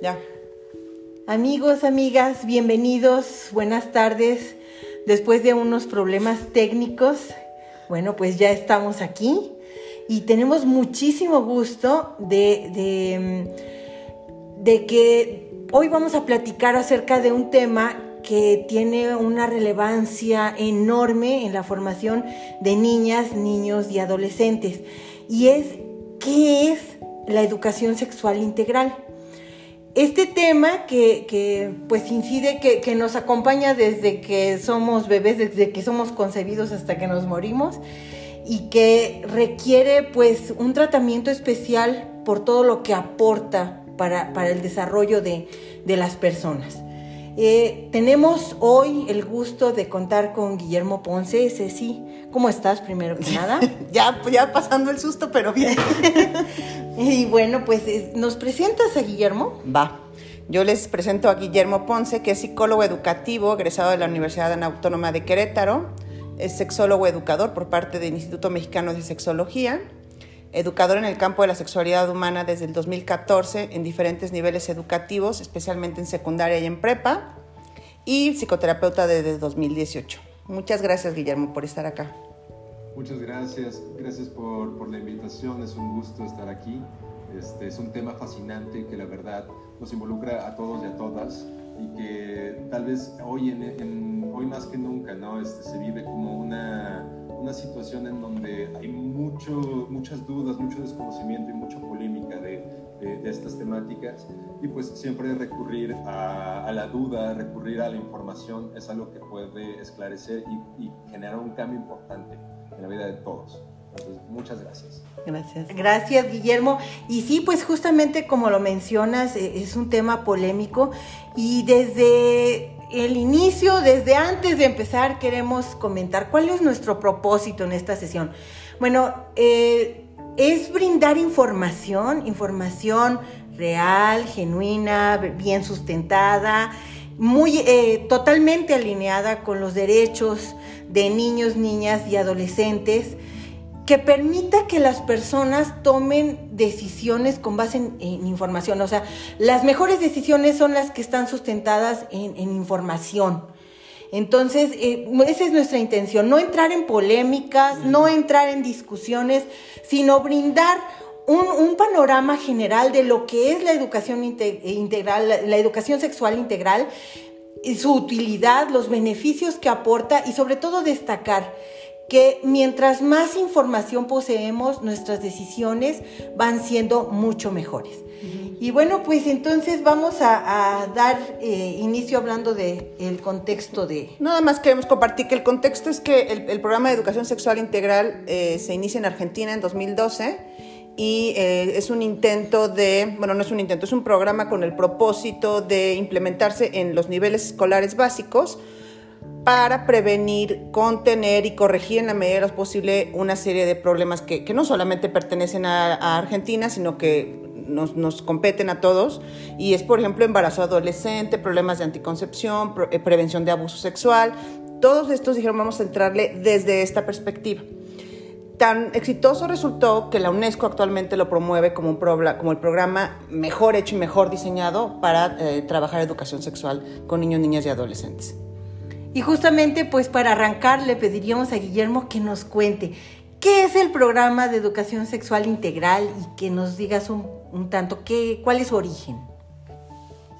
Ya. Amigos, amigas, bienvenidos, buenas tardes. Después de unos problemas técnicos, bueno, pues ya estamos aquí y tenemos muchísimo gusto de, de, que hoy vamos a platicar acerca de un tema que tiene una relevancia enorme en la formación de niñas, niños y adolescentes. Y es, ¿qué es la educación sexual integral? Este tema que, que pues incide, que, que, nos acompaña desde que somos bebés, desde que somos concebidos hasta que nos morimos y que requiere pues un tratamiento especial por todo lo que aporta para, para el desarrollo de, de las personas. Eh, tenemos hoy el gusto de contar con Guillermo Ponce. Ceci, ¿cómo estás primero que nada? ya, ya pasando el susto, pero bien. y bueno, pues nos presentas a Guillermo. Va. Yo les presento a Guillermo Ponce, que es psicólogo educativo, egresado de la Universidad Autónoma de Querétaro. Es sexólogo educador por parte del Instituto Mexicano de Sexología educador en el campo de la sexualidad humana desde el 2014 en diferentes niveles educativos, especialmente en secundaria y en prepa, y psicoterapeuta desde 2018. Muchas gracias, Guillermo, por estar acá. Muchas gracias, gracias por, por la invitación, es un gusto estar aquí. Este, es un tema fascinante que la verdad nos involucra a todos y a todas y que tal vez hoy, en, hoy más que nunca ¿no? Este, se vive como una una situación en donde hay mucho, muchas dudas, mucho desconocimiento y mucha polémica de, de, estas temáticas. Y pues siempre recurrir a, a, la duda, recurrir a la información es algo que puede esclarecer y, y generar un cambio importante en la vida de todos. Entonces, muchas gracias. Gracias. Gracias, Guillermo. Y sí, pues justamente como lo mencionas, e, es un tema polémico y desde el inicio, desde antes de empezar, queremos comentar cuál es nuestro propósito en esta sesión. Bueno, eh, es brindar información, información real, genuina, bien sustentada, muy eh, totalmente alineada con los derechos de niños, niñas y adolescentes que permita que las personas tomen decisiones con base en, información. O sea, las mejores decisiones son las que están sustentadas en, información. Entonces, eh, esa es nuestra intención, no entrar en polémicas, no entrar en discusiones, sino brindar un, panorama general de lo que es la educación integral, la educación sexual integral, su utilidad, los beneficios que aporta y sobre todo destacar que mientras más información poseemos, nuestras decisiones van siendo mucho mejores. Y bueno, pues entonces vamos a, dar eh, inicio hablando del el contexto de... Nada más queremos compartir que el contexto es que el, programa de educación sexual integral eh, se inicia en Argentina en 2012 y eh, es un intento de, bueno, no es un intento, es un programa con el propósito de implementarse en los niveles escolares básicos para prevenir, contener y corregir en la medida de lo posible una serie de problemas que, no solamente pertenecen a, Argentina, sino que nos, competen a todos. Y es, por ejemplo, embarazo adolescente, problemas de anticoncepción, eh, prevención de abuso sexual. Todos estos dijeron, vamos a entrarle desde esta perspectiva. Tan exitoso resultó que la UNESCO actualmente lo promueve como, un como el programa mejor hecho y mejor diseñado para eh, trabajar educación sexual con niños, niñas y adolescentes. Y justamente pues para arrancar le pediríamos a Guillermo que nos cuente qué es el programa de educación sexual integral y que nos digas un, tanto qué, cuál es su origen.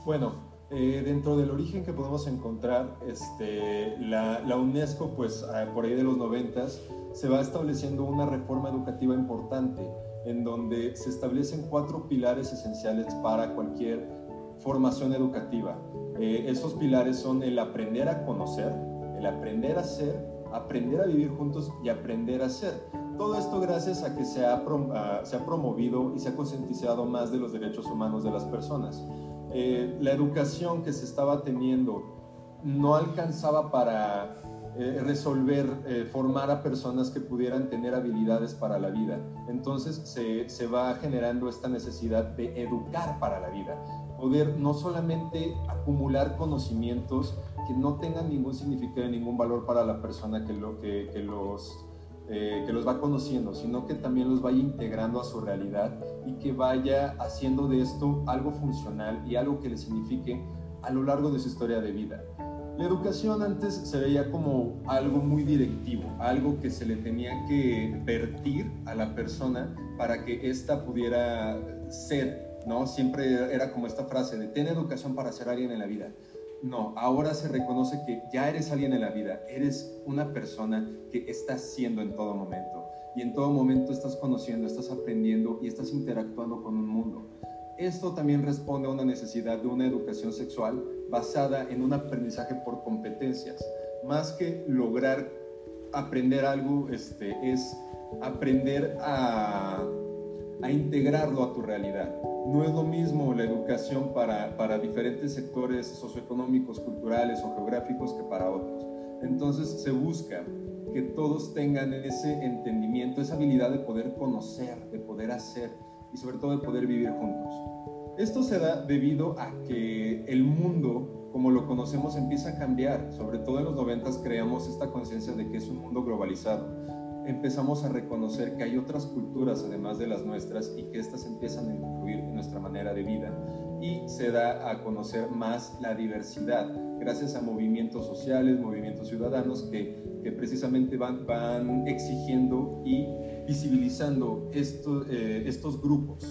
Bueno, eh, dentro del origen que podemos encontrar, este, la, la UNESCO pues por ahí de los noventas se va estableciendo una reforma educativa importante en donde se establecen cuatro pilares esenciales para cualquier formación educativa. Eh, esos pilares son el aprender a conocer, el aprender a ser, aprender a vivir juntos y aprender a ser. Todo esto gracias a que se ha, se ha promovido y se ha concientizado más de los derechos humanos de las personas. Eh, la educación que se estaba teniendo no alcanzaba para eh, resolver, formar a personas que pudieran tener habilidades para la vida. Entonces se, se va generando esta necesidad de educar para la vida poder no solamente acumular conocimientos que no tengan ningún significado, ningún valor para la persona que, los, eh, que los va conociendo, sino que también los vaya integrando a su realidad y que vaya haciendo de esto algo funcional y algo que le signifique a lo largo de su historia de vida. La educación antes se veía como algo muy directivo, algo que se le tenía que vertir a la persona para que ésta pudiera ser, ¿no? Siempre era como esta frase de ten educación para ser alguien en la vida. No, ahora se reconoce que ya eres alguien en la vida, eres una persona que estás siendo en todo momento. Y en todo momento estás conociendo, estás aprendiendo y estás interactuando con un mundo. Esto también responde a una necesidad de una educación sexual basada en un aprendizaje por competencias. Más que lograr aprender algo, este, es aprender a, a integrarlo a tu realidad. No es lo mismo la educación para, para diferentes sectores socioeconómicos, culturales o geográficos que para otros. Entonces se busca que todos tengan ese entendimiento, esa habilidad de poder conocer, de poder hacer y sobre todo de poder vivir juntos. Esto se da debido a que el mundo, como lo conocemos, empieza a cambiar. Sobre todo en los noventas creamos esta conciencia de que es un mundo globalizado. Empezamos a reconocer que hay otras culturas además de las nuestras y que éstas empiezan a influir en nuestra manera de vida. Y se da a conocer más la diversidad gracias a movimientos sociales, movimientos ciudadanos que, que precisamente van, van exigiendo y visibilizando esto, eh, estos grupos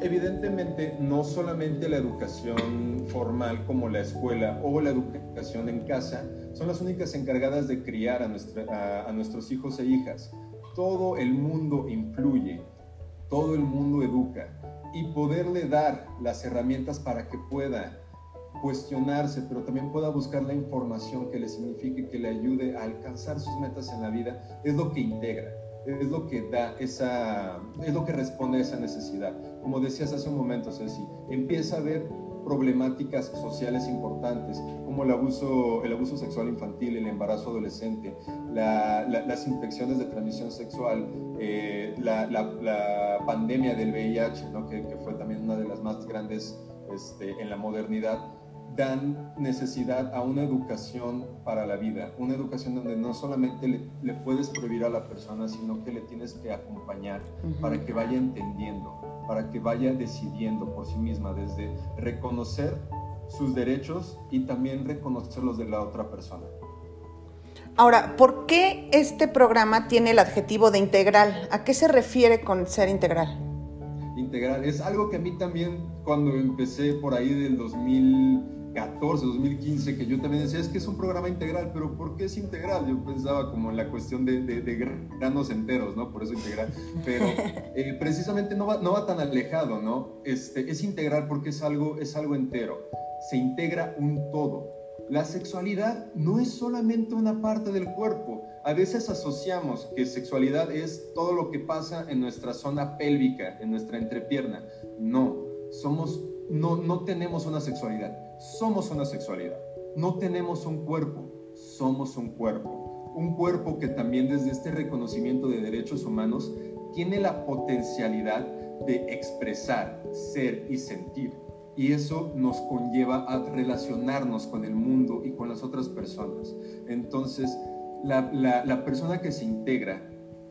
evidentemente no solamente la educación formal como la escuela o la educación en casa son las únicas encargadas de criar a, nuestros hijos e hijas. Todo el mundo influye, todo el mundo educa y poderle dar las herramientas para que pueda cuestionarse, pero también pueda buscar la información que le signifique, que le ayude a alcanzar sus metas en la vida, es lo que integra es lo que da esa, es lo que responde a esa necesidad. Como decías hace un momento, Ceci, empieza a haber problemáticas sociales importantes como el abuso, sexual infantil, el embarazo adolescente, las infecciones de transmisión sexual, eh, la, pandemia del VIH, que, fue también una de las más grandes este, en la modernidad dan necesidad a una educación para la vida, una educación donde no solamente le, puedes prohibir a la persona, sino que le tienes que acompañar para que vaya entendiendo, para que vaya decidiendo por sí misma, desde reconocer sus derechos y también reconocer los de la otra persona. Ahora, ¿por qué este programa tiene el adjetivo de integral? ¿A qué se refiere con ser integral? Integral es algo que a mí también cuando empecé por ahí del 2000 2014, 2015, que yo también decía, es que es un programa integral, pero ¿por qué es integral? Yo pensaba como en la cuestión de, granos enteros, ¿no? Por eso integral. Pero eh, precisamente no va, no va tan alejado, ¿no? Este, es integral porque es algo, es algo entero. Se integra un todo. La sexualidad no es solamente una parte del cuerpo. A veces asociamos que sexualidad es todo lo que pasa en nuestra zona pélvica, en nuestra entrepierna. No, somos, no, no tenemos una sexualidad somos una sexualidad. No tenemos un cuerpo, somos un cuerpo. Un cuerpo que también desde este reconocimiento de derechos humanos tiene la potencialidad de expresar, ser y sentir. Y eso nos conlleva a relacionarnos con el mundo y con las otras personas. Entonces, la, la persona que se integra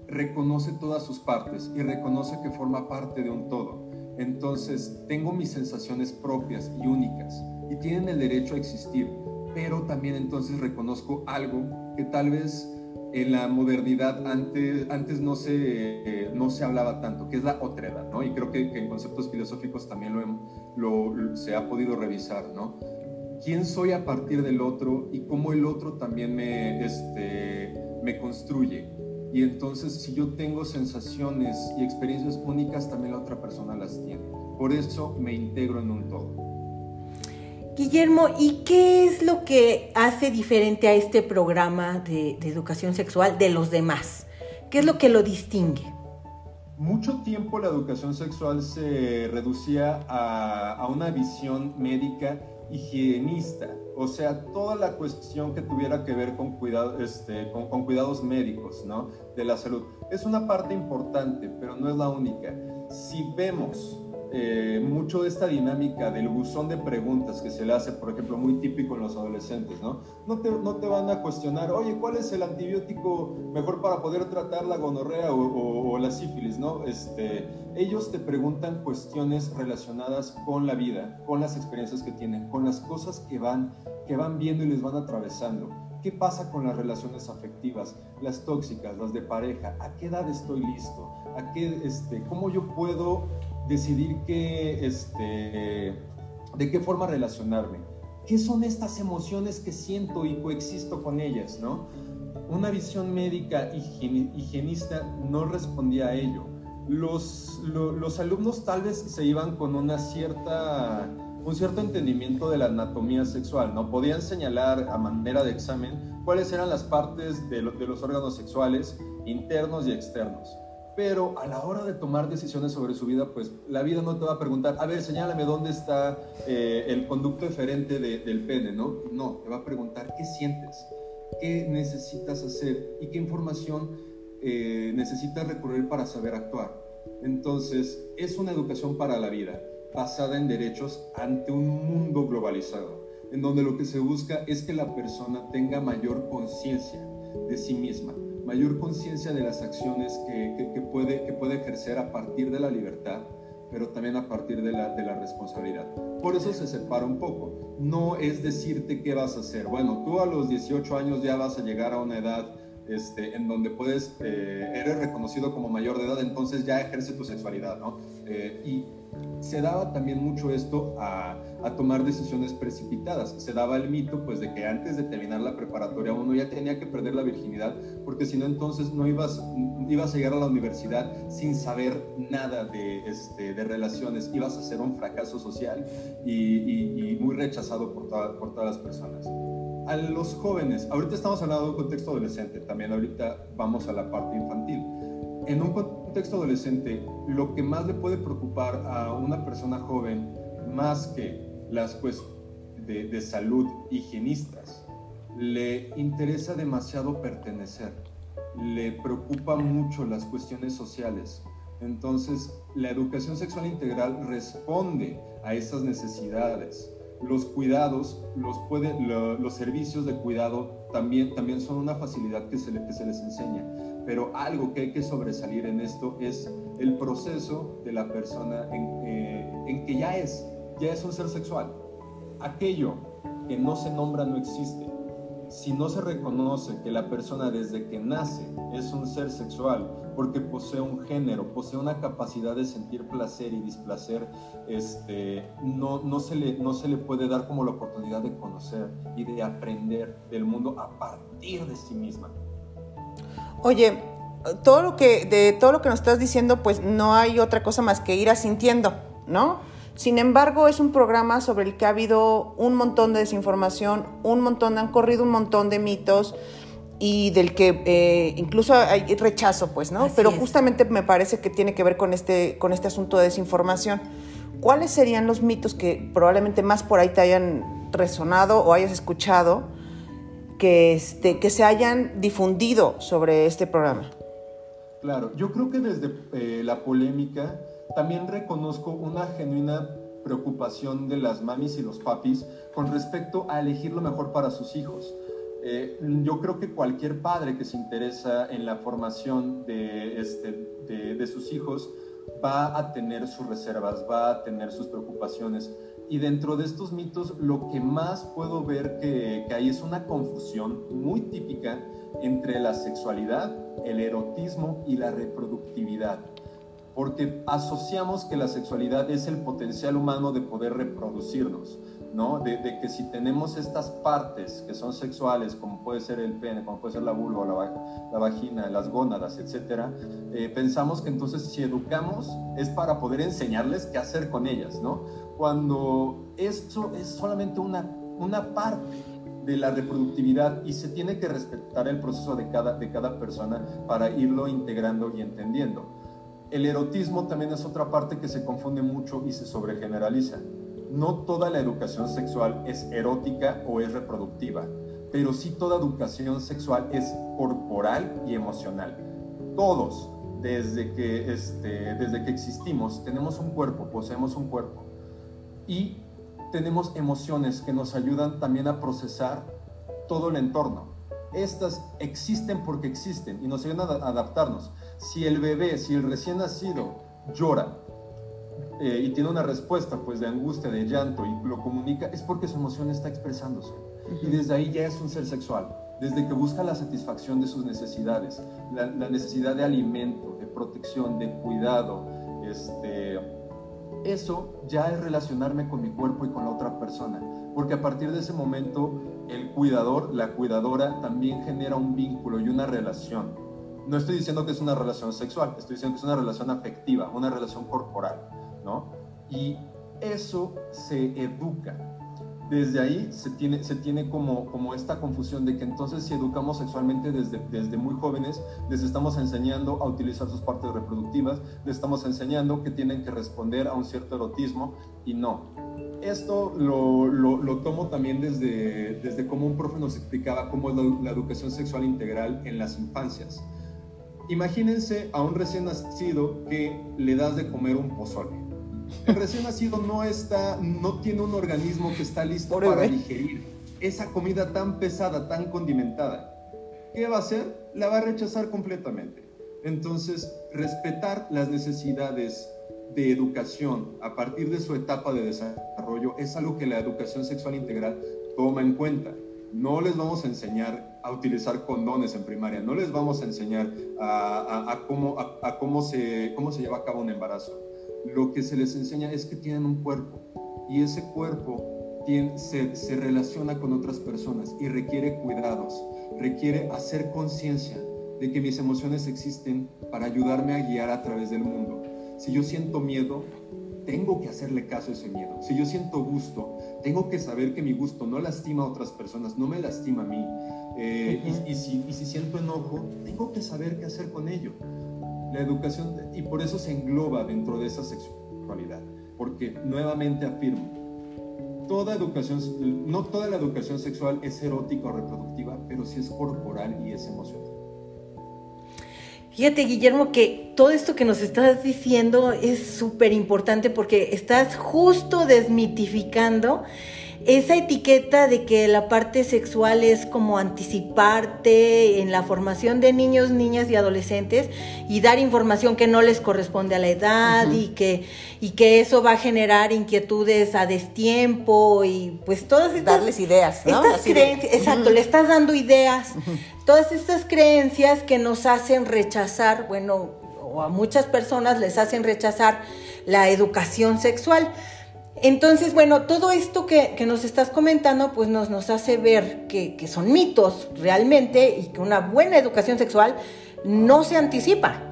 reconoce todas sus partes y reconoce que forma parte de un todo. Entonces, tengo mis sensaciones propias y únicas y tienen el derecho a existir, pero también entonces reconozco algo que tal vez en la modernidad antes, antes no, se, no se hablaba tanto, que es la otredad, ¿no? Y creo que, en conceptos filosóficos también lo, lo, se ha podido revisar, ¿no? ¿Quién soy a partir del otro y cómo el otro también me, este, me construye? Y entonces si yo tengo sensaciones y experiencias únicas, también la otra persona las tiene. Por eso me integro en un todo. Guillermo, ¿y qué es lo que hace diferente a este programa de, educación sexual de los demás? ¿Qué es lo que lo distingue? Mucho tiempo la educación sexual se reducía a, una visión médica higienista, o sea, toda la cuestión que tuviera que ver este, con, con, cuidados médicos, ¿no? De la salud. Es una parte importante, pero no es la única. Si vemos eh, mucho de esta dinámica del buzón de preguntas que se le hace, por ejemplo, muy típico en los adolescentes, ¿no? No te, no te van a cuestionar, oye, ¿cuál es el antibiótico mejor para poder tratar la gonorrea o, la sífilis, ¿no? Este, ellos te preguntan cuestiones relacionadas con la vida, con las experiencias que tienen, con las cosas que van, que van viendo y les van atravesando. ¿Qué pasa con las relaciones afectivas, las tóxicas, las de pareja? ¿A qué edad estoy listo? ¿A qué, este, ¿Cómo yo puedo decidir qué, este, de qué forma relacionarme. ¿Qué son estas emociones que siento y coexisto con ellas? ¿no? Una visión médica higienista no respondía a ello. Los, los alumnos tal vez se iban con una cierta, un cierto entendimiento de la anatomía sexual, ¿no? Podían señalar a manera de examen cuáles eran las partes de, de los órganos sexuales internos y externos pero a la hora de tomar decisiones sobre su vida, pues la vida no te va a preguntar, a ver, señálame dónde está eh, el conducto diferente del pene, ¿no? No, te va a preguntar qué sientes, qué necesitas hacer y qué información eh, necesitas recurrir para saber actuar. Entonces, es una educación para la vida, basada en derechos ante un mundo globalizado, en donde lo que se busca es que la persona tenga mayor conciencia de sí misma, mayor conciencia de las acciones que, puede, que puede ejercer a partir de la libertad, pero también a partir de la, de la responsabilidad. Por eso se separa un poco. No es decirte qué vas a hacer. Bueno, tú a los 18 años ya vas a llegar a una edad este, en donde puedes, eh, eres reconocido como mayor de edad, entonces ya ejerce tu sexualidad, ¿no? Eh, y se daba también mucho esto a, a, tomar decisiones precipitadas. Se daba el mito, pues, de que antes de terminar la preparatoria uno ya tenía que perder la virginidad, porque si no, entonces no ibas, ibas a llegar a la universidad sin saber nada de, este, de relaciones, ibas a ser un fracaso social y, y, muy rechazado por, por todas las personas a los jóvenes, ahorita estamos hablando de un contexto adolescente, también ahorita vamos a la parte infantil. En un contexto adolescente, lo que más le puede preocupar a una persona joven, más que las cuestiones de, de salud higienistas, le interesa demasiado pertenecer, le preocupa mucho las cuestiones sociales. Entonces, la educación sexual integral responde a esas necesidades los cuidados, los, puede, los servicios de cuidado también, también son una facilidad que se, que se les enseña. Pero algo que hay que sobresalir en esto es el proceso de la persona en, eh, en que ya es, ya es un ser sexual. Aquello que no se nombra no existe. Si no se reconoce que la persona desde que nace es un ser sexual, porque posee un género, posee una capacidad de sentir placer y displacer, este, no, no, se le, no se le puede dar como la oportunidad de conocer y de aprender del mundo a partir de sí misma. Oye, todo lo que, de todo lo que nos estás diciendo, pues no hay otra cosa más que ir asintiendo, ¿no? Sin embargo, es un programa sobre el que ha habido un montón de desinformación, un montón, han corrido un montón de mitos y del que eh, incluso hay rechazo, pues, ¿no? Pero justamente me parece que tiene que ver con este, con este asunto de desinformación. ¿Cuáles serían los mitos que probablemente más por ahí te hayan resonado o hayas escuchado que, este, que se hayan difundido sobre este programa? Claro, yo creo que desde eh, la polémica también reconozco una genuina preocupación de las mamis y los papis con respecto a elegir lo mejor para sus hijos. Eh, yo creo que cualquier padre que se interesa en la formación de, este, de, sus hijos va a tener sus reservas, va a tener sus preocupaciones. Y dentro de estos mitos, lo que más puedo ver que, que hay es una confusión muy típica entre la sexualidad, el erotismo y la reproductividad porque asociamos que la sexualidad es el potencial humano de poder reproducirnos. De, que si tenemos estas partes que son sexuales, como puede ser el pene, como puede ser la vulva, la, la vagina, las gónadas, etcétera, eh, pensamos que entonces si educamos es para poder enseñarles qué hacer con ellas, ¿no? Cuando esto es solamente una, una parte de la reproductividad y se tiene que respetar el proceso de cada, de cada persona para irlo integrando y entendiendo. El erotismo también es otra parte que se confunde mucho y se sobregeneraliza no toda la educación sexual es erótica o es reproductiva, pero sí toda educación sexual es corporal y emocional. Todos desde que, este, desde que existimos, tenemos un cuerpo, poseemos un cuerpo y tenemos emociones que nos ayudan también a procesar todo el entorno. Estas existen porque existen y nos ayudan a adaptarnos. Si el bebé, si el recién nacido llora eh, y tiene una respuesta pues de angustia, de llanto y lo comunica, es porque su emoción está expresándose. Y desde ahí ya es un ser sexual, desde que busca la satisfacción de sus necesidades, la, la necesidad de alimento, de protección, de cuidado, este, eso ya es relacionarme con mi cuerpo y con la otra persona, porque a partir de ese momento el cuidador, la cuidadora también genera un vínculo y una relación. No estoy diciendo que es una relación sexual, estoy diciendo que es una relación afectiva, una relación corporal, ¿no? Y eso se educa, desde ahí se tiene, como, esta confusión de que entonces si educamos sexualmente desde, muy jóvenes, les estamos enseñando a utilizar sus partes reproductivas, les estamos enseñando que tienen que responder a un cierto erotismo y no. Esto lo tomo también desde, desde cómo un profe nos explicaba cómo es la, la educación sexual integral en las infancias. Imagínense a un recién nacido que le das de comer un pozole el recién nacido no está, no tiene un organismo que está listo para digerir esa comida tan pesada, tan condimentada. ¿Qué va a hacer? La va a rechazar completamente. Entonces, respetar las necesidades de educación a partir de su etapa de desarrollo es algo que la educación sexual integral toma en cuenta. No les vamos a enseñar a utilizar condones en primaria, no les vamos a enseñar a, cómo, a cómo, se, cómo se lleva a cabo un embarazo lo que se les enseña es que tienen un cuerpo y ese cuerpo se, relaciona con otras personas y requiere cuidados, requiere hacer conciencia de que mis emociones existen para ayudarme a guiar a través del mundo. Si yo siento miedo, tengo que hacerle caso a ese miedo. Si yo siento gusto, tengo que saber que mi gusto no lastima a otras personas, no me lastima a mí. Eh, y, si, y si siento enojo, tengo que saber qué hacer con ello la educación, y por eso se engloba dentro de esa sexualidad, porque nuevamente afirmo, toda educación, no toda la educación sexual es erótica o reproductiva, pero sí es corporal y es emocional. Fíjate, Guillermo, que todo esto que nos estás diciendo es súper importante porque estás justo desmitificando esa etiqueta de que la parte sexual es como anticiparte en la formación de niños, niñas y adolescentes y dar información que no les corresponde a la edad y, que, y que eso va a generar inquietudes a destiempo y pues todas estas... Darles ideas, ¿no? Estas creencias, exacto, le estás dando ideas. Todas estas creencias que nos hacen rechazar, bueno, o a muchas personas les hacen rechazar la educación sexual. Entonces, bueno, todo esto que, nos estás comentando, pues nos, hace ver que, son mitos realmente y que una buena educación sexual no se anticipa.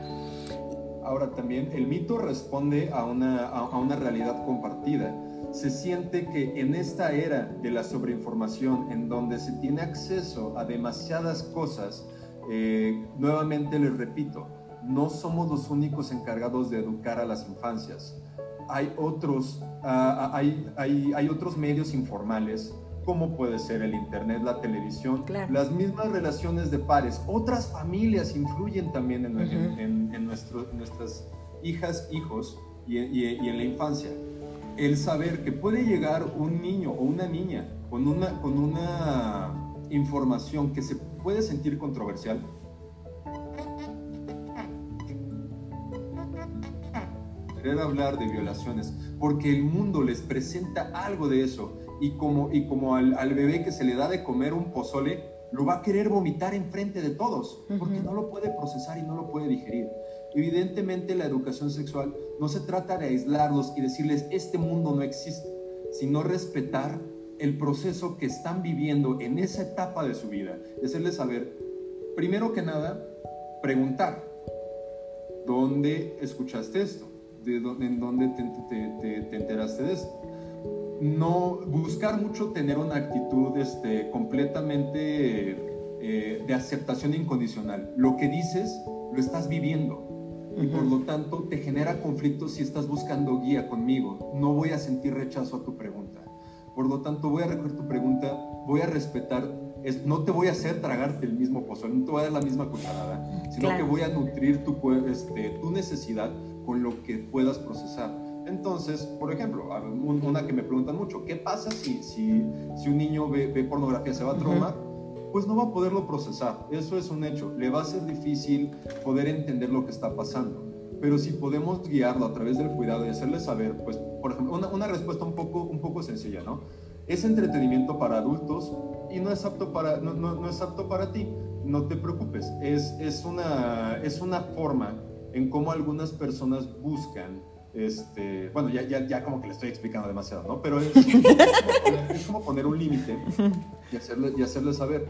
Ahora también el mito responde a una, a, una realidad compartida. Se siente que en esta era de la sobreinformación, en donde se tiene acceso a demasiadas cosas, eh, nuevamente les repito, no somos los únicos encargados de educar a las infancias hay otros, ah, hay, hay, hay, otros medios informales, como puede ser el Internet, la televisión, las mismas relaciones de pares. Otras familias influyen también en, en, nuestras hijas, hijos y, y, en la infancia. El saber que puede llegar un niño o una niña con una, con una información que se puede sentir controversial, hablar de violaciones, porque el mundo les presenta algo de eso. Y como, y como al, bebé que se le da de comer un pozole, lo va a querer vomitar enfrente de todos, porque no lo puede procesar y no lo puede digerir. Evidentemente la educación sexual no se trata de aislarlos y decirles este mundo no existe, sino respetar el proceso que están viviendo en esa etapa de su vida. Y hacerles saber, primero que nada, preguntar, ¿dónde escuchaste esto? En dónde te, enteraste de esto. No buscar mucho tener una actitud este, completamente eh, de aceptación incondicional. Lo que dices lo estás viviendo y por lo tanto te genera conflictos si estás buscando guía conmigo. No voy a sentir rechazo a tu pregunta. Por lo tanto, voy a recoger tu pregunta, voy a respetar es no te voy a hacer tragarte el mismo pozole, no te voy a dar la misma cucharada, sino que voy a nutrir tu, este, tu necesidad con lo que puedas procesar. Entonces, por ejemplo, una que me preguntan mucho, ¿qué pasa si, si, si un niño ve, pornografía, se va a traumar? Pues no va a poderlo procesar, eso es un hecho. Le va a ser difícil poder entender lo que está pasando. Pero si podemos guiarlo a través del cuidado y hacerle saber, pues, por ejemplo, una, una respuesta un poco, un poco sencilla, ¿no? Es entretenimiento para adultos y no es apto para, no, no, no es apto para ti. No te preocupes, es, es, una, es una forma en cómo algunas personas buscan este, bueno, ya, ya, ya como que le estoy explicando demasiado, ¿no? Pero es, como, poner, un límite y hacerle, y hacerle saber.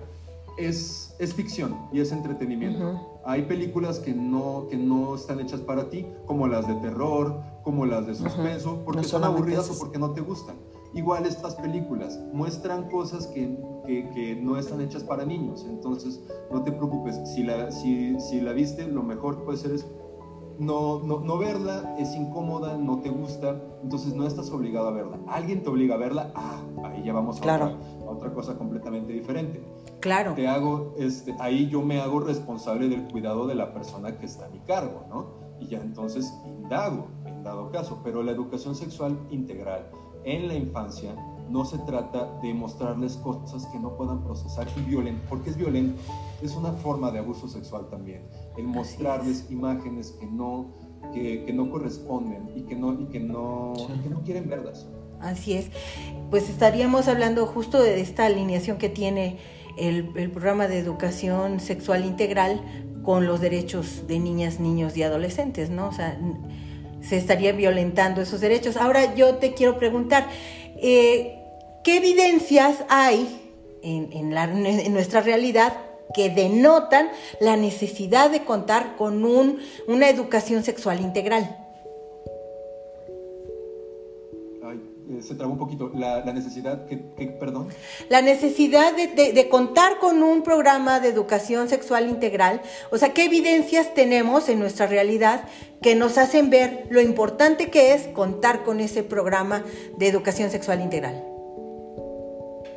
Es, es ficción y es entretenimiento. Hay películas que no, que no están hechas para ti, como las de terror, como las de suspenso, porque son aburridas o porque no te gustan. Igual estas películas muestran cosas que, que, que, no están hechas para niños, entonces no te preocupes, si la, si, si la viste, lo mejor puede ser es no, no, no, verla es incómoda, no te gusta, entonces no estás obligado a verla. Alguien te obliga a verla, ah, ahí ya vamos a, otra, cosa completamente diferente. Claro. Te hago, este, ahí yo me hago responsable del cuidado de la persona que está a mi cargo, ¿no? Y ya entonces indago, en dado caso, pero la educación sexual integral en la infancia no se trata de mostrarles cosas que no puedan procesar y violento, porque es violento, es una forma de abuso sexual también, el mostrarles imágenes que no, que, no corresponden y que no, y que no, que no quieren verlas. Así es, pues estaríamos hablando justo de esta alineación que tiene el, el programa de educación sexual integral con los derechos de niñas, niños y adolescentes, ¿no? O sea, se estaría violentando esos derechos. Ahora yo te quiero preguntar, eh, ¿qué evidencias hay en, nuestra realidad que denotan la necesidad de contar con una educación sexual integral? Eh, se trabó un poquito. La, necesidad, que, perdón. La necesidad de, contar con un programa de educación sexual integral. O sea, ¿qué evidencias tenemos en nuestra realidad que nos hacen ver lo importante que es contar con ese programa de educación sexual integral?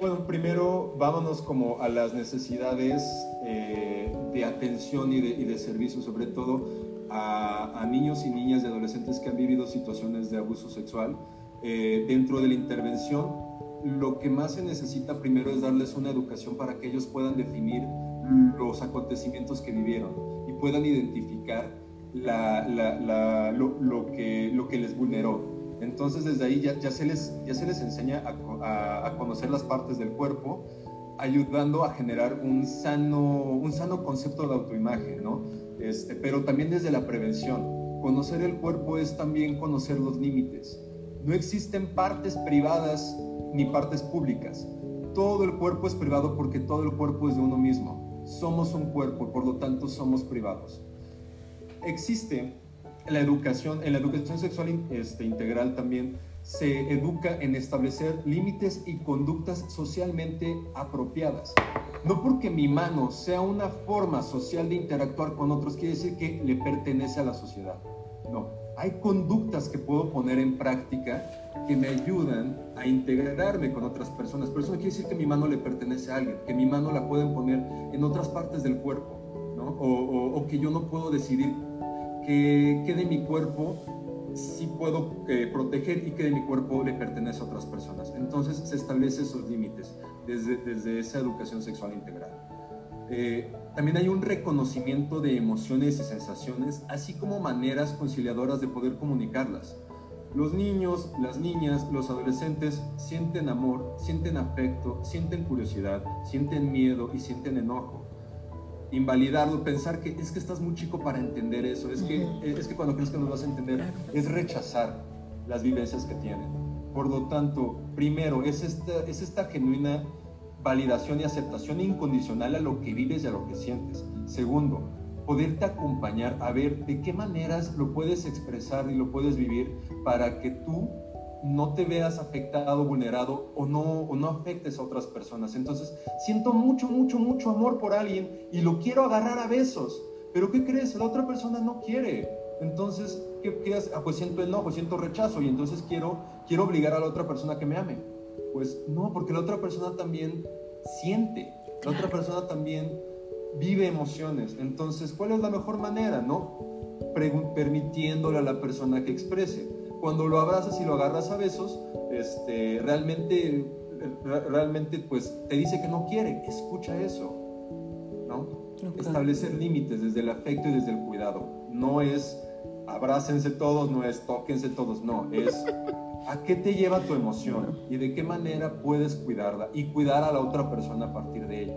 Bueno, primero vámonos como a las necesidades eh, de atención y de, servicio, sobre todo a, niños y niñas y adolescentes que han vivido situaciones de abuso sexual eh, dentro de la intervención, lo que más se necesita primero es darles una educación para que ellos puedan definir los acontecimientos que vivieron y puedan identificar lo que les vulneró. Entonces desde ahí ya, se, les, enseña a, conocer las partes del cuerpo, ayudando a generar un sano, un sano concepto de autoimagen, ¿no? Este, pero también desde la prevención. Conocer el cuerpo es también conocer los límites. No existen partes privadas ni partes públicas. Todo el cuerpo es privado porque todo el cuerpo es de uno mismo. Somos un cuerpo, por lo tanto somos privados. Existe la educación, en la educación sexual este, integral también se educa en establecer límites y conductas socialmente apropiadas. No porque mi mano sea una forma social de interactuar con otros quiere decir que le pertenece a la sociedad. No, hay conductas que puedo poner en práctica que me ayudan a integrarme con otras personas. Pero eso no quiere decir que mi mano le pertenece a alguien, que mi mano la pueden poner en otras partes del cuerpo, ¿no? o, que yo no puedo decidir que, de mi cuerpo sí puedo eh, proteger y que de mi cuerpo le pertenece a otras personas. Entonces se establecen esos límites desde, desde esa educación sexual integral. Eh, también hay un reconocimiento de emociones y sensaciones, así como maneras conciliadoras de poder comunicarlas. Los niños, las niñas, los adolescentes sienten amor, sienten afecto, sienten curiosidad, sienten miedo y sienten enojo. Invalidarlo, pensar que es que estás muy chico para entender eso, es que, es que cuando crees que no vas a entender, es rechazar las vivencias que tienen. Por lo tanto, primero, es esta, es esta genuina validación y aceptación incondicional a lo que vives y a lo que sientes. Segundo, poderte acompañar a ver de qué maneras lo puedes expresar y lo puedes vivir para que tú no te veas afectado, vulnerado o no, o no afectes a otras personas. Entonces, siento mucho, mucho, mucho amor por alguien y lo quiero agarrar a besos. Pero ¿qué crees? La otra persona no quiere. Entonces, ¿qué, qué Ah, pues siento enojo, siento rechazo y entonces quiero, quiero obligar a la otra persona que me ame. Pues no, porque la otra persona también siente. La otra persona también vive emociones. Entonces, ¿cuál es la mejor manera? ¿No? permitiéndole a la persona que exprese. Cuando lo abrazas y lo agarras a besos, este, realmente, realmente pues te dice que no quiere. Escucha eso. ¿no? Establecer límites desde el afecto y desde el cuidado. No es abrácense todos, no es tóquense todos, no, es a qué te lleva tu emoción y de qué manera puedes cuidarla y cuidar a la otra persona a partir de ella.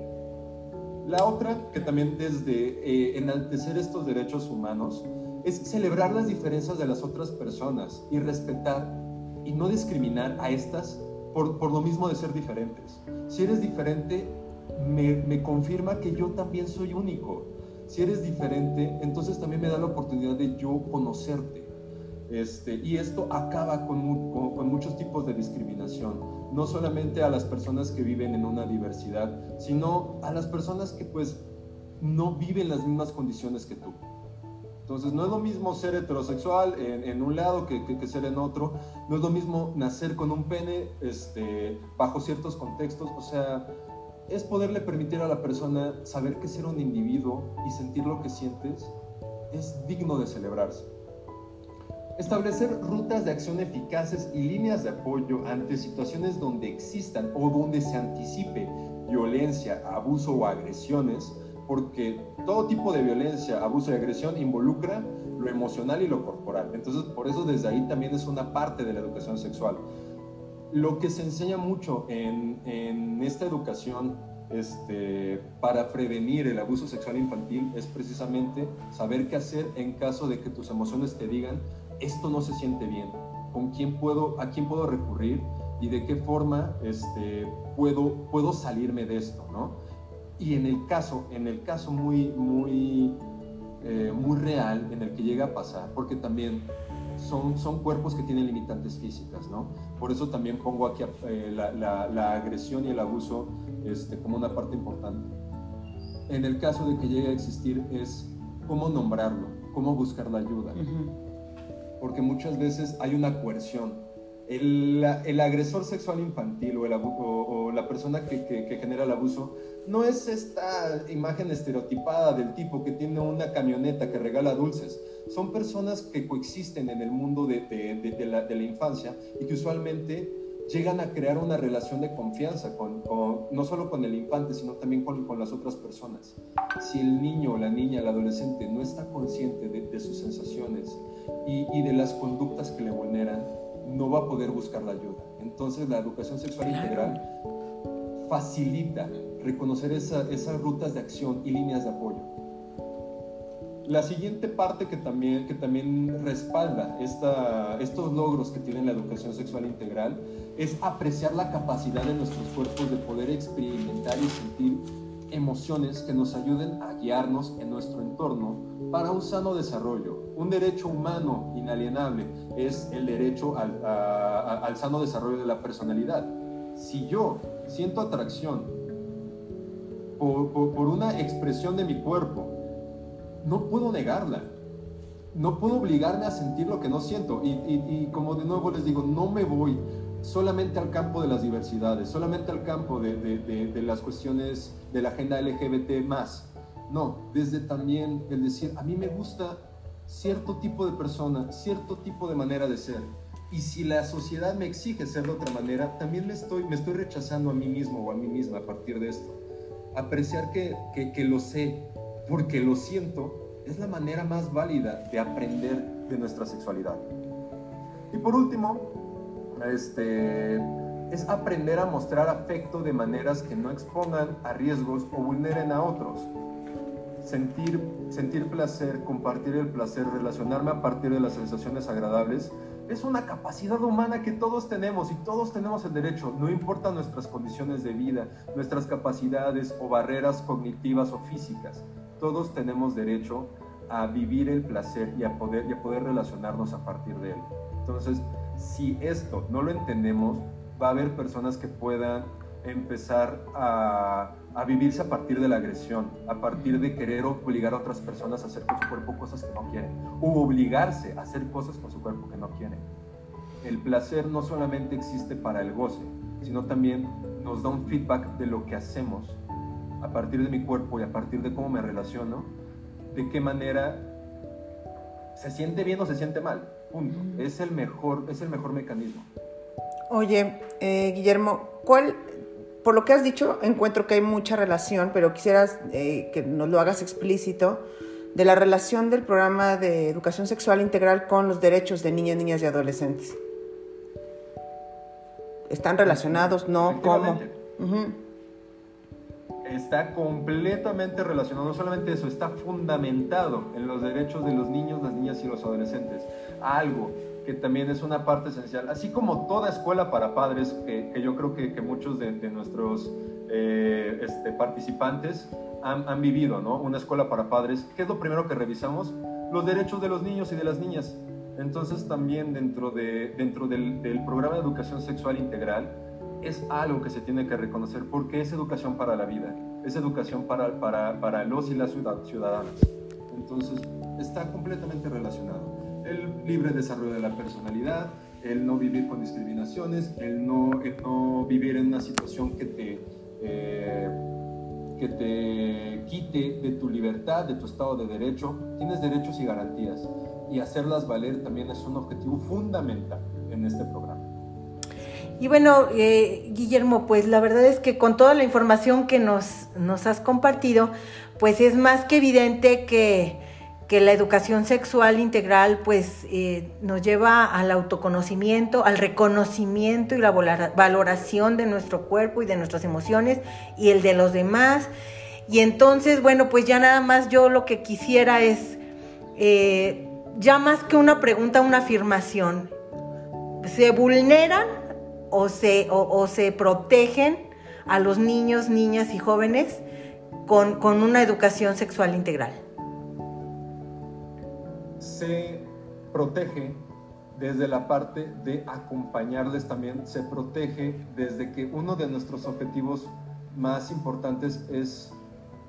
La otra, que también desde eh, enaltecer estos derechos humanos, es celebrar las diferencias de las otras personas y respetar y no discriminar a estas por, por lo mismo de ser diferentes. Si eres diferente, me, me confirma que yo también soy único. Si eres diferente, entonces también me da la oportunidad de yo conocerte. Este, y esto acaba con, con, muchos tipos de discriminación no solamente a las personas que viven en una diversidad, sino a las personas que pues no viven las mismas condiciones que tú. Entonces no es lo mismo ser heterosexual en, un lado que, que, ser en otro, no es lo mismo nacer con un pene este, bajo ciertos contextos, o sea, es poderle permitir a la persona saber que ser un individuo y sentir lo que sientes es digno de celebrarse. Establecer rutas de acción eficaces y líneas de apoyo ante situaciones donde existan o donde se anticipe violencia, abuso o agresiones, porque todo tipo de violencia, abuso y agresión involucra lo emocional y lo corporal. Entonces, por eso desde ahí también es una parte de la educación sexual. Lo que se enseña mucho en, esta educación este, para prevenir el abuso sexual infantil es precisamente saber qué hacer en caso de que tus emociones te digan esto no se siente bien, con quién puedo, a quién puedo recurrir y de qué forma este, puedo, puedo salirme de esto, ¿no? Y en el caso, en el caso muy, muy, eh, muy real en el que llega a pasar, porque también son, son cuerpos que tienen limitantes físicas, ¿no? Por eso también pongo aquí eh, la, la, agresión y el abuso este, como una parte importante. En el caso de que llegue a existir es cómo nombrarlo, cómo buscar la ayuda porque muchas veces hay una coerción. El, agresor sexual infantil o, la persona que, genera el abuso no es esta imagen estereotipada del tipo que tiene una camioneta que regala dulces. Son personas que coexisten en el mundo de, la, infancia y que usualmente llegan a crear una relación de confianza, con, no solo con el infante, sino también con, con, las otras personas. Si el niño, la niña, el adolescente no está consciente de, sus sensaciones, y, de las conductas que le vulneran, no va a poder buscar la ayuda. Entonces la educación sexual integral facilita reconocer esas rutas de acción y líneas de apoyo. La siguiente parte que también, que también respalda esta, estos logros que tiene la educación sexual integral es apreciar la capacidad de nuestros cuerpos de poder experimentar y sentir emociones que nos ayuden a guiarnos en nuestro entorno para un sano desarrollo. Un derecho humano inalienable es el derecho al, al sano desarrollo de la personalidad. Si yo siento atracción por, por, una expresión de mi cuerpo, no puedo negarla. No puedo obligarme a sentir lo que no siento. Y, y, y como de nuevo les digo, no me voy solamente al campo de las diversidades, solamente al campo de, de, las cuestiones de la agenda LGBT más. No, desde también el decir, a mí me gusta cierto tipo de persona, cierto tipo de manera de ser. Y si la sociedad me exige ser de otra manera, también me estoy, me estoy rechazando a mí mismo o a mí misma a partir de esto. Apreciar que, que, que lo sé porque lo siento es la manera más válida de aprender de nuestra sexualidad. Y por último, este, es aprender a mostrar afecto de maneras que no expongan a riesgos o vulneren a otros. Sentir, sentir placer, compartir el placer, relacionarme a partir de las sensaciones agradables, es una capacidad humana que todos tenemos y todos tenemos el derecho, no importa nuestras condiciones de vida, nuestras capacidades o barreras cognitivas o físicas, todos tenemos derecho a vivir el placer y a poder, y a poder relacionarnos a partir de él. Entonces, si esto no lo entendemos, va a haber personas que puedan empezar a, vivirse a partir de la agresión, a partir de querer obligar a otras personas a hacer con su cuerpo cosas que no quieren, o obligarse a hacer cosas con su cuerpo que no quieren. El placer no solamente existe para el goce, sino también nos da un feedback de lo que hacemos a partir de mi cuerpo y a partir de cómo me relaciono, de qué manera se siente bien o se siente mal. Punto. Es el mejor, es el mejor mecanismo. Oye, eh, Guillermo, ¿cuál, por lo que has dicho, encuentro que hay mucha relación, pero quisieras eh, que nos lo hagas explícito, de la relación del programa de educación sexual integral con los derechos de niñas, niñas y adolescentes. ¿Están relacionados? ¿No? ¿Cómo? Está completamente relacionado, no solamente eso, está fundamentado en los derechos de los niños, las niñas y los adolescentes. Algo que también es una parte esencial, así como toda escuela para padres, que, yo creo que, muchos de, nuestros eh, este, participantes han, vivido, ¿no? Una escuela para padres. ¿Qué es lo primero que revisamos? Los derechos de los niños y de las niñas. Entonces también dentro, de, dentro del, programa de educación sexual integral es algo que se tiene que reconocer porque es educación para la vida, es educación para, para, para los y las ciudadanas. Entonces está completamente relacionado. El libre desarrollo de la personalidad, el no vivir con discriminaciones, el no, no vivir en una situación que te... Eh, que te quite de tu libertad, de tu estado de derecho. Tienes derechos y garantías y hacerlas valer también es un objetivo fundamental en este programa. Y bueno, eh, Guillermo, pues la verdad es que con toda la información que nos, nos has compartido, pues es más que evidente que que la educación sexual integral pues eh, nos lleva al autoconocimiento, al reconocimiento y la valoración de nuestro cuerpo y de nuestras emociones y el de los demás. Y entonces, bueno, pues ya nada más yo lo que quisiera es, eh, ya más que una pregunta, una afirmación. ¿Se vulneran o se, o, se protegen a los niños, niñas y jóvenes con, con una educación sexual integral? Se protege desde la parte de acompañarles también, se protege desde que uno de nuestros objetivos más importantes es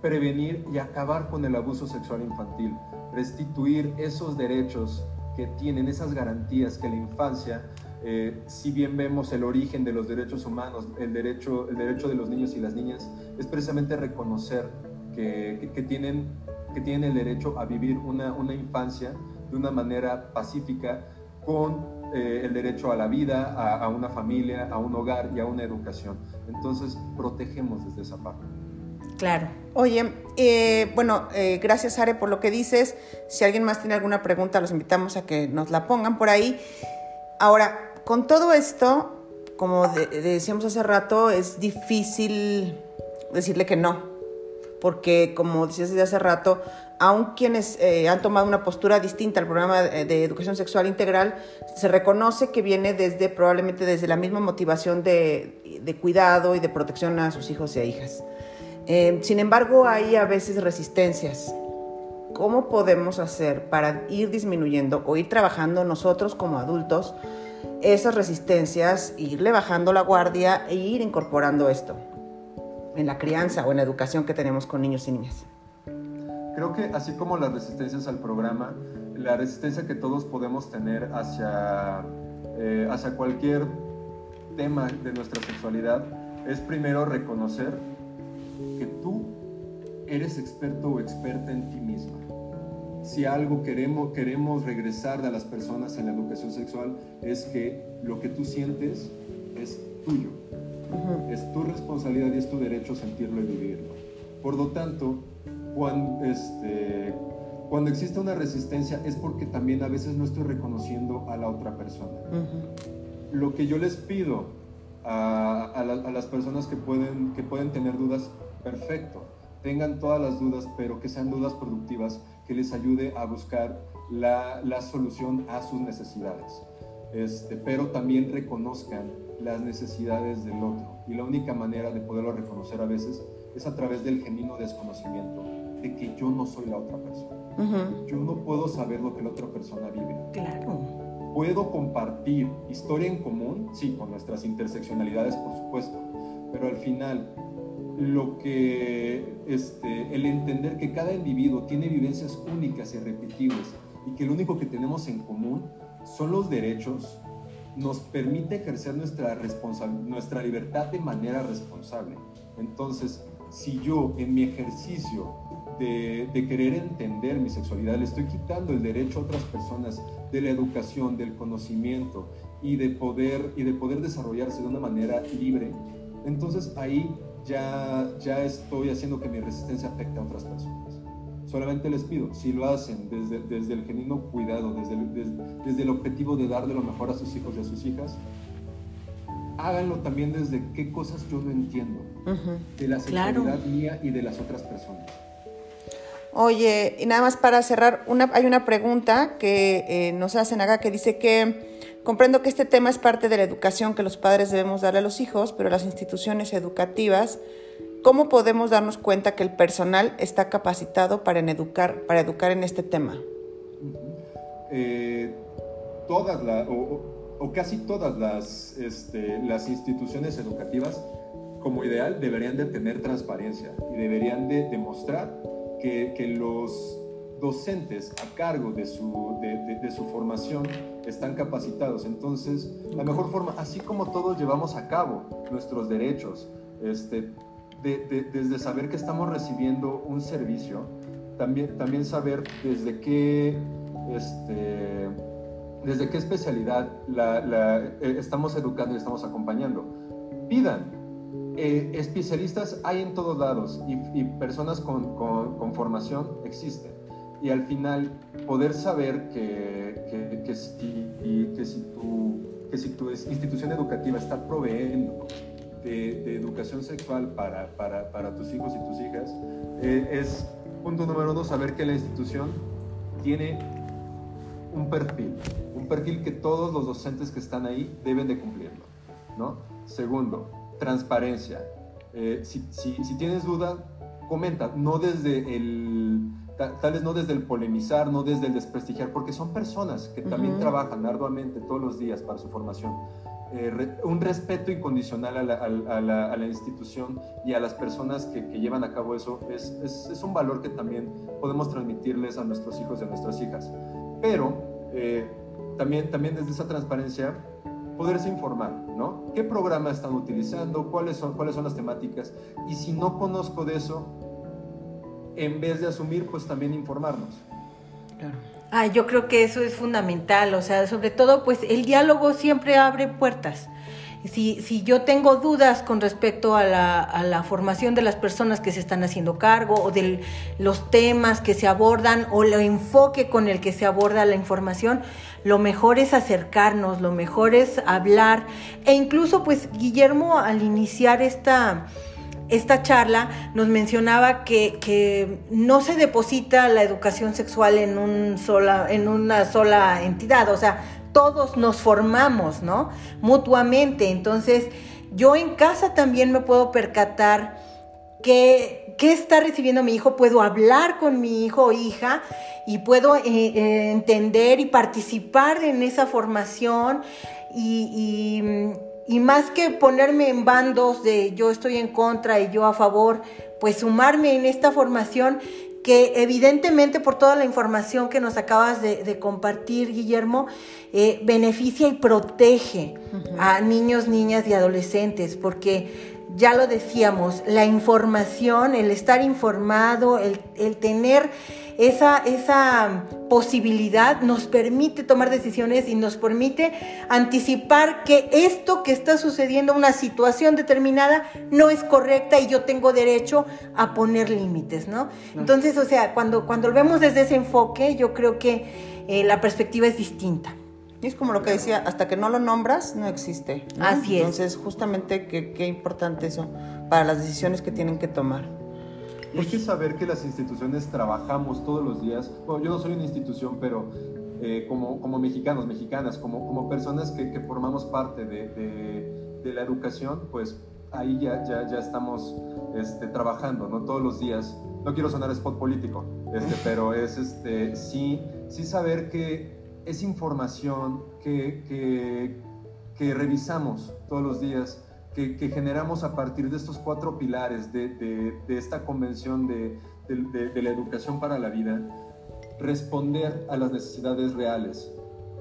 prevenir y acabar con el abuso sexual infantil, restituir esos derechos que tienen, esas garantías que la infancia, eh, si bien vemos el origen de los derechos humanos, el derecho, el derecho de los niños y las niñas, es precisamente reconocer que, que, tienen, que tienen el derecho a vivir una, una infancia de una manera pacífica con eh, el derecho a la vida, a, una familia, a un hogar y a una educación. Entonces, protegemos desde esa parte. Claro. Oye, eh, bueno, eh, gracias Are por lo que dices. Si alguien más tiene alguna pregunta, los invitamos a que nos la pongan por ahí. Ahora, con todo esto, como decíamos hace rato, es difícil decirle que no, porque como decías desde hace rato, aun quienes eh, han tomado una postura distinta al programa de, educación sexual integral, se reconoce que viene desde probablemente desde la misma motivación de, cuidado y de protección a sus hijos e hijas. Eh, sin embargo, hay a veces resistencias. ¿Cómo podemos hacer para ir disminuyendo o ir trabajando nosotros como adultos esas resistencias, irle bajando la guardia e ir incorporando esto en la crianza o en la educación que tenemos con niños y niñas? Creo que así como las resistencias al programa, la resistencia que todos podemos tener hacia, eh, hacia cualquier tema de nuestra sexualidad es primero reconocer que tú eres experto o experta en ti misma. Si algo queremos, queremos regresar a las personas en la educación sexual es que lo que tú sientes es tuyo. Es tu responsabilidad y es tu derecho sentirlo y vivirlo. Por lo tanto, cuando, este, cuando existe una resistencia es porque también a veces no estoy reconociendo a la otra persona. Lo que yo les pido a, a, las personas que pueden, que pueden tener dudas, perfecto, tengan todas las dudas, pero que sean dudas productivas, que les ayude a buscar la, la solución a sus necesidades. Este, pero también reconozcan las necesidades del otro. Y la única manera de poderlo reconocer a veces es a través del genuino desconocimiento de que yo no soy la otra persona. Yo no puedo saber lo que la otra persona vive. Claro. Puedo compartir historia en común, sí, con nuestras interseccionalidades, por supuesto, pero al final lo que este, el entender que cada individuo tiene vivencias únicas y repetibles y que lo único que tenemos en común son los derechos nos permite ejercer nuestra, nuestra libertad de manera responsable. Entonces, si yo en mi ejercicio de, de, querer entender mi sexualidad le estoy quitando el derecho a otras personas de la educación, del conocimiento y de poder, y de poder desarrollarse de una manera libre, entonces ahí ya, ya estoy haciendo que mi resistencia afecte a otras personas. Solamente les pido, si lo hacen desde, desde el genuino cuidado, desde el, desde, el objetivo de darle lo mejor a sus hijos y a sus hijas, háganlo también desde qué cosas yo no entiendo de la sexualidad mía y de las otras personas. Oye, y nada más para cerrar, una, hay una pregunta que eh, nos hacen acá que dice que comprendo que este tema es parte de la educación que los padres debemos darle a los hijos, pero las instituciones educativas ¿Cómo podemos darnos cuenta que el personal está capacitado para educar, para educar en este tema? Eh, todas o, casi todas las, este, las instituciones educativas, como ideal, deberían de tener transparencia y deberían de demostrar que, que los docentes a cargo de su, de, de, su, formación están capacitados. Entonces, la mejor forma, así como todos llevamos a cabo nuestros derechos, este, desde saber que estamos recibiendo un servicio, también, también saber desde qué, este, desde qué especialidad la, eh, estamos educando y estamos acompañando. Pidan. Eh, especialistas hay en todos lados y, personas con, con, formación existen. Y al final, poder saber que, que, que, si, que, si tu, que si tu institución educativa está proveyendo de, educación sexual para, para, para, tus hijos y tus hijas eh, es, punto número uno, saber que la institución tiene un perfil, un perfil que todos los docentes que están ahí deben de cumplirlo, ¿no? Segundo, transparencia. Eh, si, si, si, tienes duda, comenta, no desde el, tal vez no desde el polemizar, no desde el desprestigiar, porque son personas que también trabajan arduamente todos los días para su formación eh, un respeto incondicional a la, institución y a las personas que, llevan a cabo eso es, es, un valor que también podemos transmitirles a nuestros hijos y a nuestras hijas. Pero eh, también, también desde esa transparencia poderse informar, ¿no? ¿Qué programa están utilizando? ¿Cuáles son, ¿Cuáles son las temáticas? Y si no conozco de eso, en vez de asumir, pues también informarnos. Claro. Ah, yo creo que eso es fundamental, o sea, sobre todo, pues el diálogo siempre abre puertas. Si, si yo tengo dudas con respecto a la, a la, formación de las personas que se están haciendo cargo o de los temas que se abordan o el enfoque con el que se aborda la información, lo mejor es acercarnos, lo mejor es hablar. E incluso, pues, Guillermo, al iniciar esta esta charla nos mencionaba que, no se deposita la educación sexual en, un sola, en una sola entidad, o sea, todos nos formamos, ¿no? Mutuamente. Entonces, yo en casa también me puedo percatar que, qué está recibiendo mi hijo, puedo hablar con mi hijo o hija y puedo eh, eh, entender y participar en esa formación y y más que ponerme en bandos de yo estoy en contra y yo a favor, pues sumarme en esta formación que evidentemente por toda la información que nos acabas de, compartir, Guillermo, eh, beneficia y protege a niños, niñas y adolescentes, porque ya lo decíamos, la información, el estar informado, el, el tener esa, esa posibilidad nos permite tomar decisiones y nos permite anticipar que esto que está sucediendo, una situación determinada, no es correcta y yo tengo derecho a poner límites, ¿no? Entonces, o sea, cuando, cuando lo vemos desde ese enfoque, yo creo que eh, la perspectiva es distinta. Y es como lo que decía, hasta que no lo nombras, no existe. Así es. Entonces, justamente, qué importante eso para las decisiones que tienen que tomar. Hay que saber que las instituciones trabajamos todos los días. Bueno, yo no soy una institución, pero eh, como, como mexicanos, mexicanas, como, como personas que, que formamos parte de, de, la educación, pues ahí ya, ya, ya estamos este, trabajando, ¿no? Todos los días. No quiero sonar spot político, este, pero es este, sí, sí saber que es información que, que, revisamos todos los días que, generamos a partir de estos cuatro pilares de, de, esta convención de, de, la educación para la vida, responder a las necesidades reales.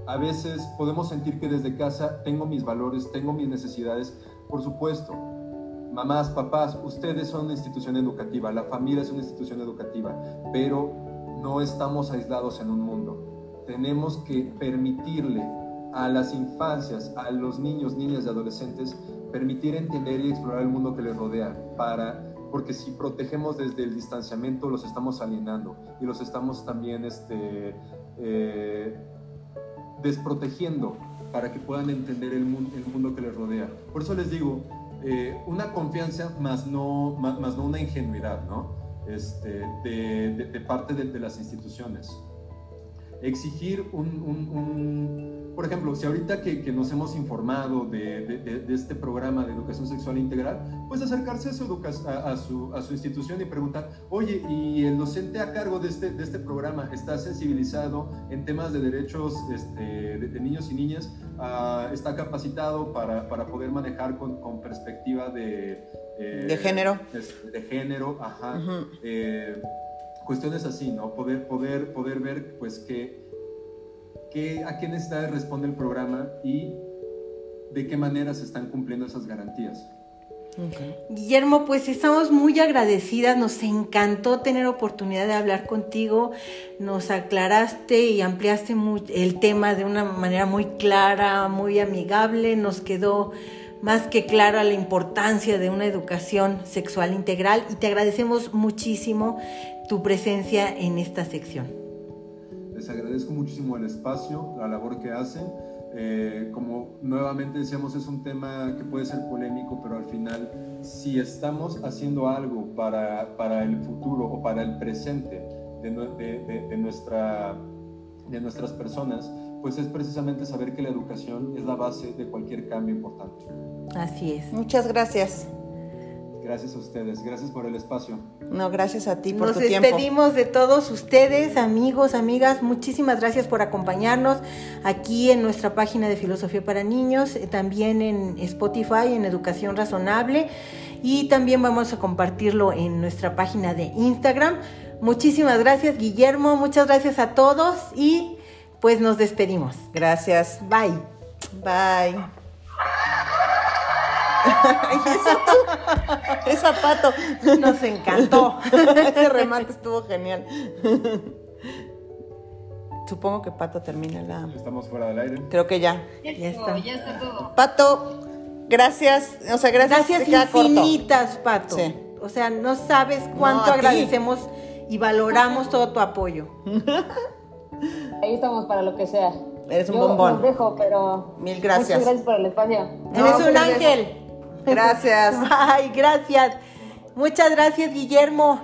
A veces podemos sentir que desde casa tengo mis valores, tengo mis necesidades, por supuesto, mamás, papás, ustedes son una institución educativa, la familia es una institución educativa, pero no estamos aislados en un mundo. Tenemos que permitirle a las infancias, a los niños, niñas y adolescentes, permitir entender y explorar el mundo que les rodea, para, porque si protegemos desde el distanciamiento, los estamos alienando y los estamos también este, eh, desprotegiendo para que puedan entender el mundo, el mundo que les rodea. Por eso les digo, eh, una confianza más no, más, no una ingenuidad, ¿no? Este, de, de, parte de, de, las instituciones. Exigir un, un por ejemplo, si ahorita que, que nos hemos informado de, de, este programa de educación sexual integral, pues acercarse a su, a, su, a su, institución y preguntar, oye, ¿y el docente a cargo de este, de este programa está sensibilizado en temas de derechos este, de, niños y niñas? Ah, ¿Está capacitado para, para poder manejar con, con perspectiva de... Eh, de género. De, género, ajá. Eh, cuestiones así, ¿no? Poder, poder, poder ver, pues, que a qué necesidades responde el programa y de qué manera se están cumpliendo esas garantías. Guillermo, pues estamos muy agradecidas, nos encantó tener oportunidad de hablar contigo, nos aclaraste y ampliaste el tema de una manera muy clara, muy amigable, nos quedó más que clara la importancia de una educación sexual integral y te agradecemos muchísimo tu presencia en esta sección. Les agradezco muchísimo el espacio, la labor que hacen. Eh, como nuevamente decíamos, es un tema que puede ser polémico, pero al final, si estamos haciendo algo para, para el futuro o para el presente de, de, de, nuestra, de nuestras personas, pues es precisamente saber que la educación es la base de cualquier cambio importante. Así es. Muchas gracias. Gracias a ustedes, gracias por el espacio. No, gracias a ti por Nos tu tiempo. Nos despedimos de todos ustedes, amigos, amigas. Muchísimas gracias por acompañarnos aquí en nuestra página de Filosofía para Niños, eh, también en Spotify, en Educación Razonable, y también vamos a compartirlo en nuestra página de Instagram. Muchísimas gracias, Guillermo. Muchas gracias a todos y pues nos despedimos. Gracias. Bye. Bye. Esa pato. Nos encantó. Ese remate estuvo genial. Supongo que Pato termina la. Estamos fuera del aire. Creo que ya. Ya, está. ya está todo. Pato, gracias. O sea, gracias. Gracias infinitas, Pato. Sí. O sea, no sabes cuánto agradecemos y valoramos todo tu apoyo. Ahí estamos para lo que sea. Eres un bombón. Los dejo, pero. Mil gracias. Muchas gracias por el espacio. Eres un ángel. Gracias. Ay, gracias. Muchas gracias, Guillermo.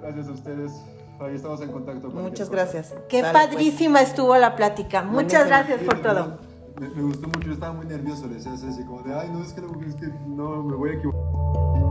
Gracias a ustedes. Ahí estamos en contacto. Muchas gracias. Qué pues. padrísima estuvo la plática. Muchas gracias por todo. Me, gustó mucho, estaba muy nervioso, le decía así como de, ay, no, es que, no, es que no, me voy a equivocar.